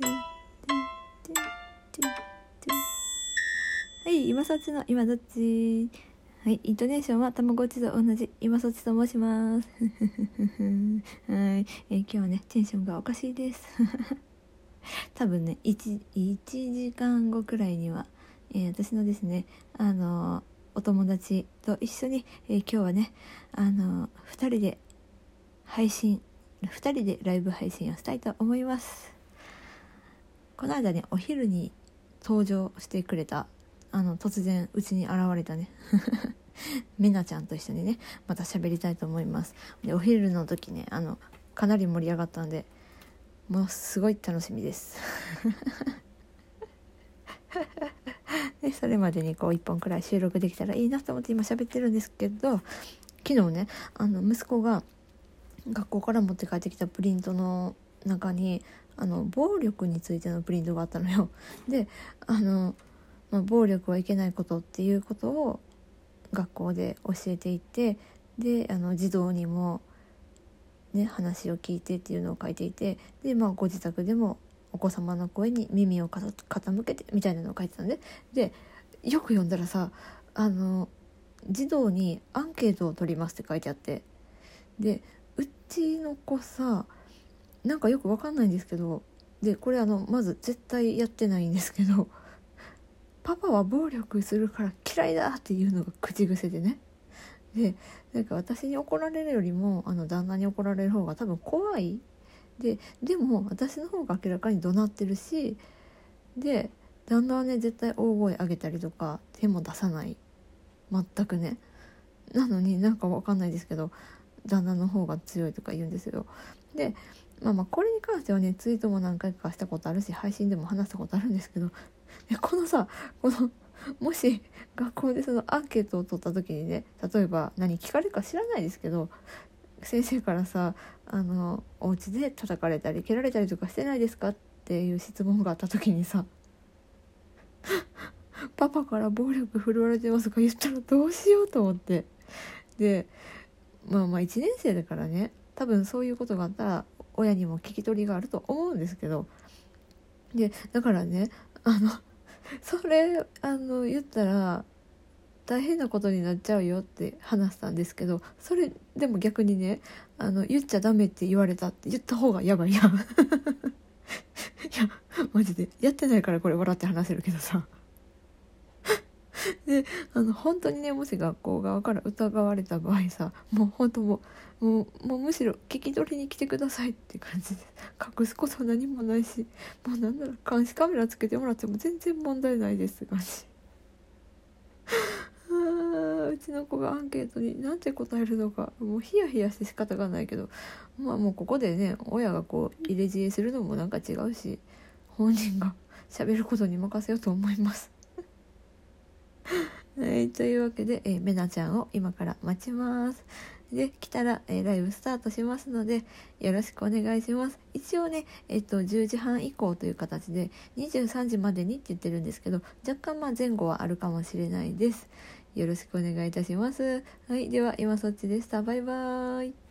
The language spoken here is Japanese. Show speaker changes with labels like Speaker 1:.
Speaker 1: はい今そっちの今どっち？はいイントネーションはたまごっちと同じ今そっちと申します。はい、えー今日はねテンションがおかしいです。多分ね 1, 1時間後くらいには、えー私のですねあのーお友達と一緒に、えー今日はねあのー、2人で配信2人でライブ配信をしたいと思います。この間ねお昼に登場してくれたあの突然うちに現れたね。めなちゃんと一緒にねまた喋りたいと思います。でお昼の時ねあのかなり盛り上がったんでもうすごい楽しみです。でそれまでにこう1本くらい収録できたらいいなと思って今喋ってるんですけど昨日ねあの息子が学校から持って帰ってきたプリントの中にあの暴力についてのプリントがあったのよ。であの、まあ、暴力はいけないことっていうことを学校で教えていてであの児童にも、ね、話を聞いてっていうのを書いていてで、まあ、ご自宅でもお子様の声に耳を傾けてみたいなのを書いてたんででよく読んだらさあの児童にアンケートを取りますって書いてあってでうちの子さなんかよくわかんないんですけどでこれあのまず絶対やってないんですけど パパは暴力するから嫌いだっていうのが口癖でね。でなんか私に怒られるよりもあの旦那に怒られる方が多分怖い。ででも私の方が明らかに怒鳴ってるしで旦那はね絶対大声上げたりとか手も出さない。全くね。なのになんかわかんないですけど旦那の方が強いとか言うんですよ。でまあまあこれに関してはねツイートも何回かしたことあるし配信でも話したことあるんですけど このさこのもし学校でそのアンケートを取った時にね例えば何聞かれるか知らないですけど先生からさあのお家で叩かれたり蹴られたりとかしてないですかっていう質問があった時にさ「パパから暴力振るわれてます」とか言ったらどうしようと思って。でまあまあ1年生だからね多分そういうことがあったら親にも聞き取りがあると思うんですけどでだからねあの それあの言ったら大変なことになっちゃうよって話したんですけどそれでも逆にねあの言っちゃダメって言われたって言った方がやばいやん。いやマジでやってないからこれ笑って話せるけどさ。であの本当にねもし学校側から疑われた場合さもう本当もうもうもうむしろ聞き取りに来てくださいって感じで隠すこと何もないしもうなんなら監視カメラつけてもらっても全然問題ないですって感じ あーうちの子がアンケートに何て答えるのかもうヒヤヒヤして仕方がないけどまあもうここでね親がこう入れ知恵するのもなんか違うし本人が喋ることに任せようと思います。はい、というわけで、えー、めなちゃんを今から待ちます。で、来たら、えーライブスタートしますので、よろしくお願いします。一応ね、えっと、10時半以降という形で、23時までにって言ってるんですけど、若干まあ前後はあるかもしれないです。よろしくお願いいたします。はい、では今そっちでした。バイバーイ。